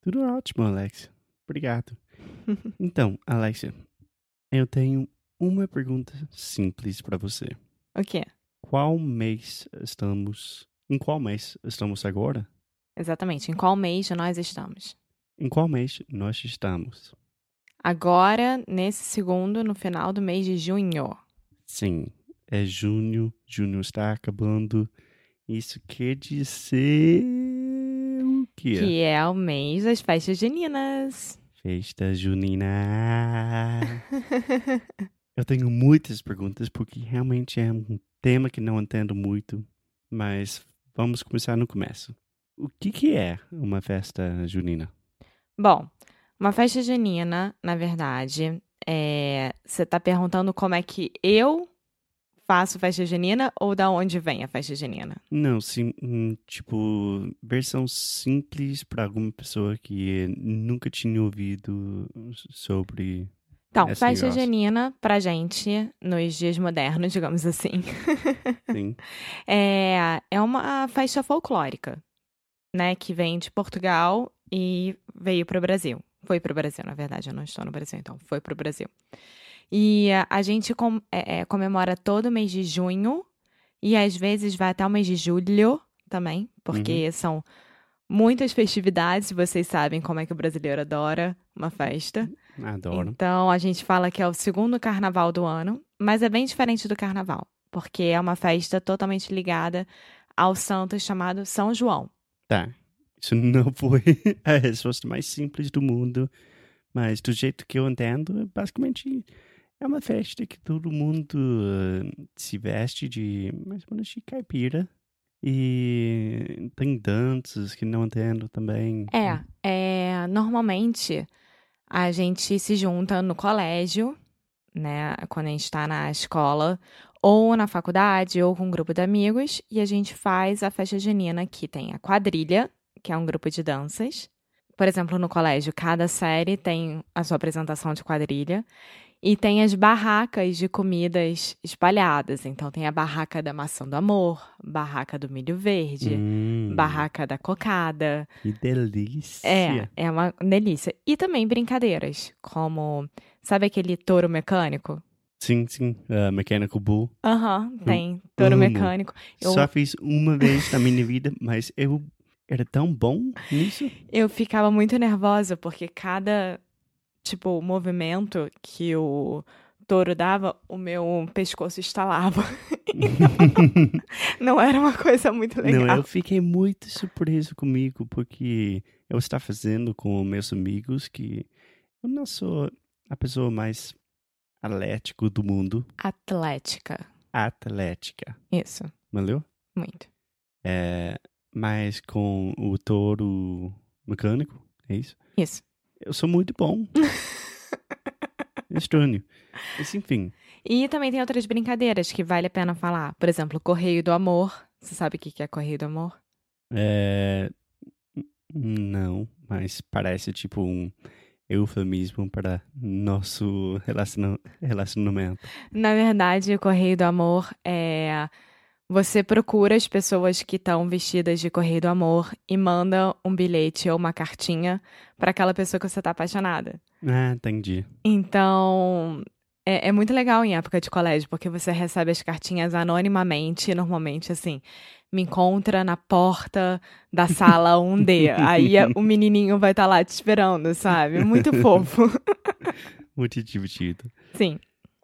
Tudo ótimo, Alexia. Obrigado. então, Alexia, eu tenho uma pergunta simples para você. O quê? Qual mês estamos? Em qual mês estamos agora? Exatamente, em qual mês nós estamos? Em qual mês nós estamos? Agora, nesse segundo, no final do mês de junho. Sim, é junho, junho está acabando. Isso quer dizer o quê? Que é o mês das festas juninas. Festa junina. Eu tenho muitas perguntas porque realmente é um tema que não entendo muito, mas vamos começar no começo. O que, que é uma festa junina? Bom, uma festa junina, na verdade, é... você está perguntando como é que eu faço festa junina ou da onde vem a festa junina? Não, sim, hum, tipo, versão simples para alguma pessoa que nunca tinha ouvido sobre Então, festa negócio. junina, pra gente, nos dias modernos, digamos assim, Sim. é, é uma festa folclórica, né? Que vem de Portugal e veio pro Brasil. Foi pro Brasil, na verdade, eu não estou no Brasil, então foi pro Brasil. E a, a gente com- é, é, comemora todo mês de junho e às vezes vai até o mês de julho também, porque são muitas festividades, vocês sabem como é que o brasileiro adora uma festa. Adoro. Então a gente fala que é o segundo carnaval do ano, mas é bem diferente do carnaval, porque é uma festa totalmente ligada ao santo chamado São João. Tá. Isso não foi a resposta mais simples do mundo, mas do jeito que eu entendo, basicamente é uma festa que todo mundo eh, se veste de mais ou menos de caipira. E tem danças que não entendo também. É, é normalmente a gente se junta no colégio, né, quando a gente está na escola, ou na faculdade, ou com um grupo de amigos, e a gente faz a festa junina que tem a quadrilha, que é um grupo de danças. Por exemplo, no colégio, cada série tem a sua apresentação de quadrilha. E tem as barracas de comidas espalhadas. Então, tem a barraca da maçã do amor, barraca do milho verde, Hum, barraca da cocada. Que delícia. É, é uma delícia. E também brincadeiras, como, sabe aquele touro mecânico? Sim, sim. Uh, Mechanical Bull. Aham, tem. Touro amo. mecânico. Eu, Só fiz uma vez na minha vida, mas eu era tão bom nisso. eu ficava muito nervosa, porque cada, tipo, movimento que o touro dava, o meu pescoço estalava. Não era uma coisa muito legal. Não, eu fiquei muito surpreso comigo, porque eu estava fazendo com meus amigos que eu não sou a pessoa mais atlético do mundo. Atlética. Atlética. Isso, Valeu? muito. É, mas com o touro mecânico, é isso? Isso. Eu sou muito bom. Estranho. Mas enfim, E também tem outras brincadeiras que vale a pena falar. Por exemplo, Correio do Amor. Você sabe o que é Correio do Amor? é, não, mas parece tipo um eufemismo para nosso relaciona- relacionamento. Na verdade, o Correio do Amor é. Você procura as pessoas que estão vestidas de Correio do Amor e manda um bilhete ou uma cartinha para aquela pessoa que você está apaixonada. Ah, entendi. Então, é, é muito legal em época de colégio, porque você recebe as cartinhas anonimamente, normalmente assim. Me encontra na porta da sala 1D. Aí a- o menininho vai estar lá te esperando, sabe? Muito fofo. Muito divertido. Sim.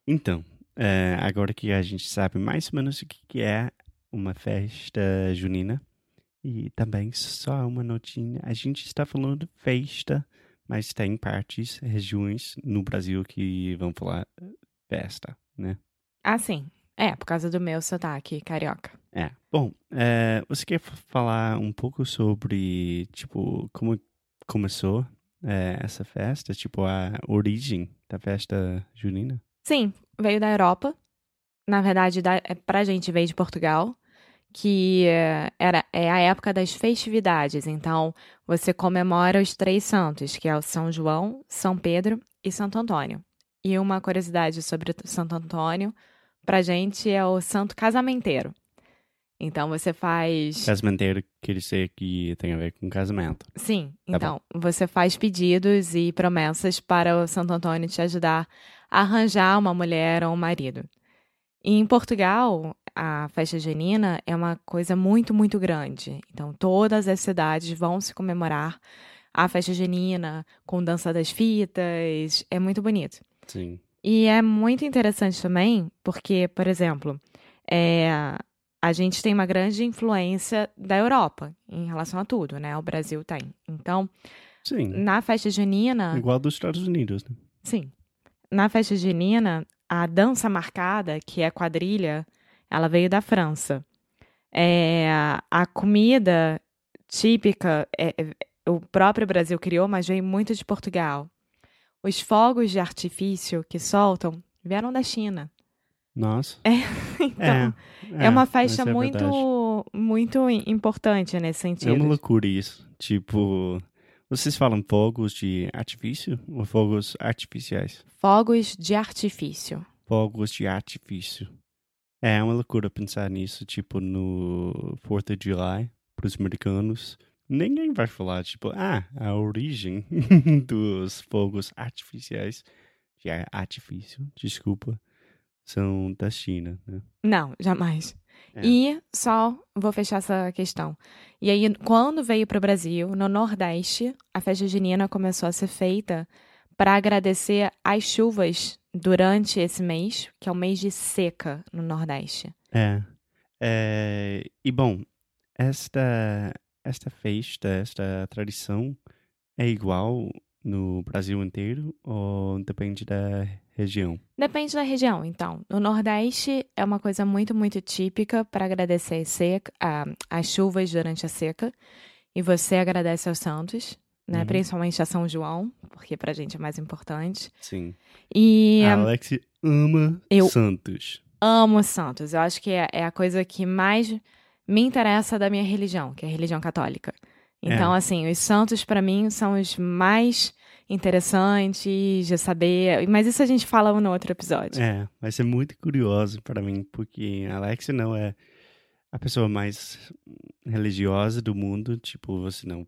Então, é, agora que a gente sabe mais ou menos o que é uma festa junina, e também só uma notinha, a gente está falando festa, mas tem partes, regiões no Brasil que vão falar eh, festa, né? Ah, sim. É, por causa do meu sotaque carioca. É. Bom, é, você quer falar um pouco sobre, tipo, como começou é, essa festa? Tipo, a origem da festa junina? Sim, veio da Europa. Na verdade, da, é, pra gente veio de Portugal, que é, era, é a época das festividades. Então, você comemora os três santos, que é o São João, São Pedro e Santo Antônio. E uma curiosidade sobre o Santo Antônio, pra gente é o santo casamenteiro. Então, você faz. Casamenteiro quer dizer que tem a ver com casamento. Sim, Tá então, você faz pedidos e promessas para o Santo Antônio te ajudar arranjar uma mulher ou um marido. E em Portugal, a festa junina é uma coisa muito, muito grande. Então, todas as cidades vão se comemorar a festa junina com dança das fitas. É muito bonito. Sim. E é muito interessante também, porque, por exemplo, é, a gente tem uma grande influência da Europa em relação a tudo, né? O Brasil tem. Então, Sim. na festa junina, Igual dos Estados Unidos, né? sim. Na festa junina, a dança marcada, que é quadrilha, ela veio da França. É, a comida típica, é- é- o próprio Brasil criou, mas veio muito de Portugal. Os fogos de artifício que soltam vieram da China. Nossa. Então, é, uma festa é muito, muito importante nesse É uma sentido. loucura isso. Tipo, vocês falam fogos de artifício ou fogos artificiais? Fogos de artifício. Fogos de artifício. É uma loucura pensar nisso, tipo, no 4th of July, para os americanos. Ninguém vai falar, tipo, ah, a origem dos fogos artificiais, de ar- artifício, desculpa, são da China, né? Não, jamais. É. E só vou fechar essa questão. E aí, quando veio para o Brasil, no Nordeste, a festa junina começou a ser feita para agradecer as chuvas durante esse mês, que é o mês de seca no Nordeste. É. É, e bom, esta, esta festa, esta tradição é igual no Brasil inteiro ou depende da região? Depende da região, então. No Nordeste é uma coisa muito, muito típica para agradecer a seca, a- as chuvas durante a seca. E você agradece aos santos, né? Uhum. Principalmente a São João, porque pra gente é mais importante. Sim. E A Alex ama Eu- Santos. amo os santos. Eu acho que é, é a coisa que mais me interessa da minha religião, que é a religião católica. Então, É. assim, os santos pra mim são os mais interessantes de saber. Mas isso a gente fala no outro episódio. É, vai ser muito curioso para mim, porque Alex não é a pessoa mais religiosa do mundo. Tipo, você não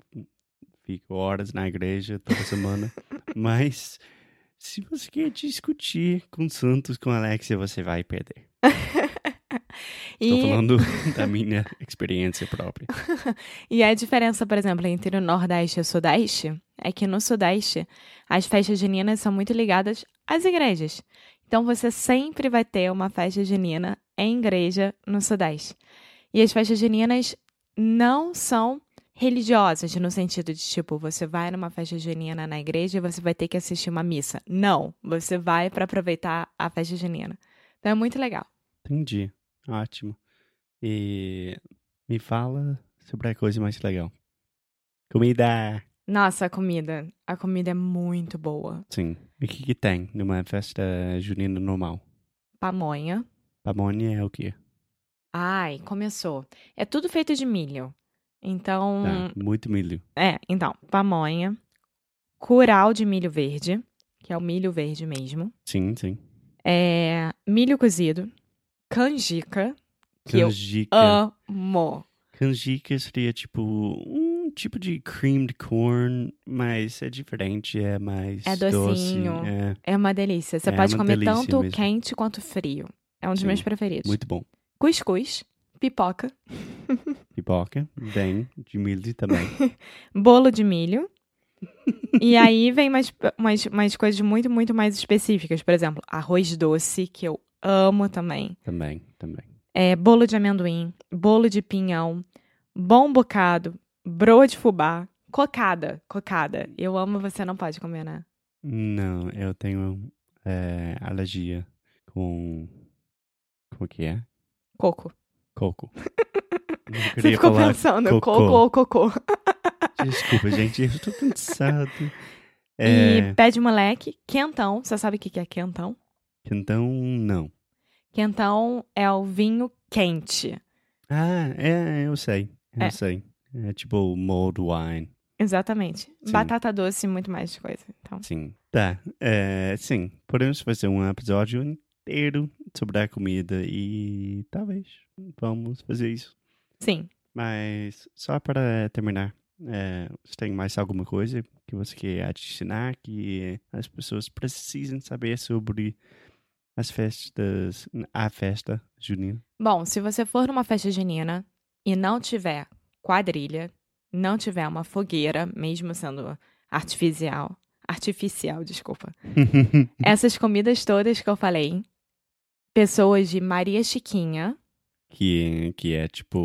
fica horas na igreja toda semana. Mas se você quer discutir com Santos, com Alexia, você vai perder. Estou E- falando da minha experiência própria. E a diferença, por exemplo, entre o Nordeste e o Sudeste é que no Sudeste as festas juninas são muito ligadas às igrejas. Então você sempre vai ter uma festa junina em igreja no Sudeste. E as festas juninas não são religiosas, no sentido de tipo, você vai numa festa junina na igreja e você vai ter que assistir uma missa. Não, você vai para aproveitar a festa junina. Então é muito legal. Entendi. Ótimo. E me fala sobre a coisa mais legal. Comida. Nossa, a comida. A comida é muito boa. Sim. E o que, que tem numa festa junina normal? Pamonha. Pamonha é o quê? Ai, começou. É tudo feito de milho. Então, Tá, muito milho. é, então, pamonha, curau de milho verde, que é o milho verde mesmo, Sim, sim. é, milho cozido, canjica, que eu Canjica. amo. Canjica seria tipo um tipo de creamed corn, mas é diferente, é mais É docinho. doce. É É uma delícia. Você É pode uma comer tanto mesmo. quente quanto frio. É um dos Sim, meus preferidos. muito bom. Cuscuz, pipoca, Pipoca, bem, de milho também. bolo de milho, e aí vem umas, umas, umas coisas muito, muito mais específicas. Por exemplo, arroz doce, que eu amo também. Também, também. É, bolo de amendoim, bolo de pinhão, bom bocado, broa de fubá, cocada, cocada. Eu amo, você não pode comer, né? Não, eu tenho é, alergia com. Como que é? Coco. Coco. Você ficou pensando, cocô. coco ou cocô. Desculpa, gente, eu tô cansado. E É, pé de moleque, quentão. Você sabe o que é quentão? então, não. Quentão é o vinho quente. Ah, é, eu sei. Eu É. sei. É tipo mold wine. Exatamente. Sim. Batata doce e muito mais coisa. Então, Sim. Tá. É, sim, podemos fazer um episódio inteiro sobre a comida e talvez vamos fazer isso. sim. Mas só para terminar, é, você tem mais alguma coisa que você quer adicionar que as pessoas precisam saber sobre as festas, a festa junina? Bom, se você for numa festa junina e não tiver quadrilha, não tiver uma fogueira, mesmo sendo artificial, artificial, desculpa. Essas comidas todas que eu falei, pessoas de Maria Chiquinha, que, que é tipo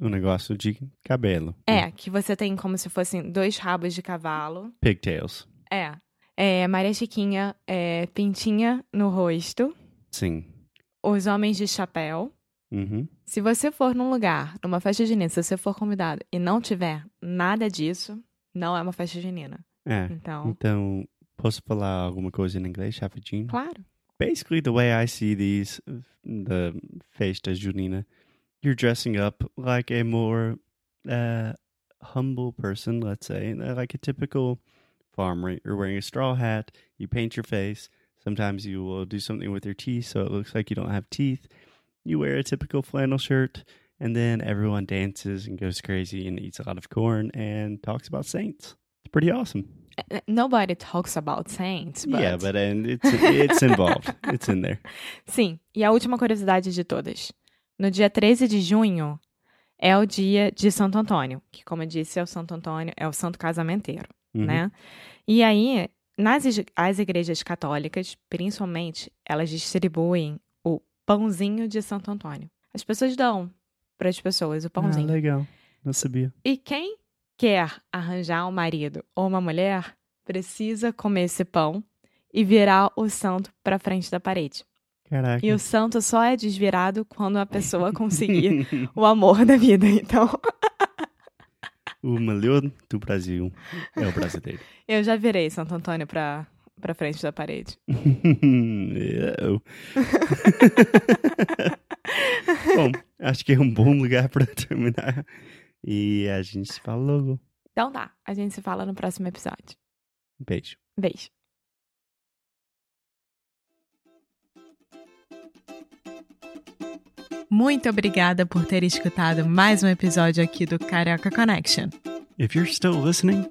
um negócio de cabelo. é, que você tem como se fossem dois rabos de cavalo. Pigtails. É. É, Maria Chiquinha, é, pintinha no rosto, Sim. os homens de chapéu. Uhum. Se você for num lugar, numa festa junina, se você for convidado e não tiver nada disso, não é uma festa junina. É. Então, Então, posso falar alguma coisa em inglês rapidinho? claro. Basically, the way I see these, the festa junina, you're dressing up like a more uh, humble person, let's say, like a typical farmer. You're wearing a straw hat, you paint your face. Sometimes you will do something with your teeth so it looks like you don't have teeth. You wear a typical flannel shirt, and then everyone dances and goes crazy and eats a lot of corn and talks about saints. It's pretty awesome. Uh, Nobody talks about saints, but... Yeah, but and it's it's involved. it's in there. Sim, e a última curiosidade de todas. No dia 13 de junho é o dia de Santo Antônio, que, como eu disse, é o Santo Antônio, é o santo casamenteiro, Mhm. né? E aí, nas as igrejas católicas, principalmente, elas distribuem pãozinho de Santo Antônio. As pessoas dão para as pessoas o Ah, pãozinho. legal. Não sabia. E quem quer arranjar um marido ou uma mulher precisa comer esse pão e virar o santo para frente da parede. Caraca. E o santo só é desvirado quando a pessoa conseguir o amor da vida. Então, o melhor do Brasil é o brasileiro. eu já virei Santo Antônio pra, pra frente da parede. Eu. Bom, acho que é um bom lugar para terminar. E a gente se fala logo. Então tá, a gente se fala no próximo episódio. Beijo. Beijo. Muito obrigada por ter escutado mais um episódio aqui do Carioca Connection. If you're still listening,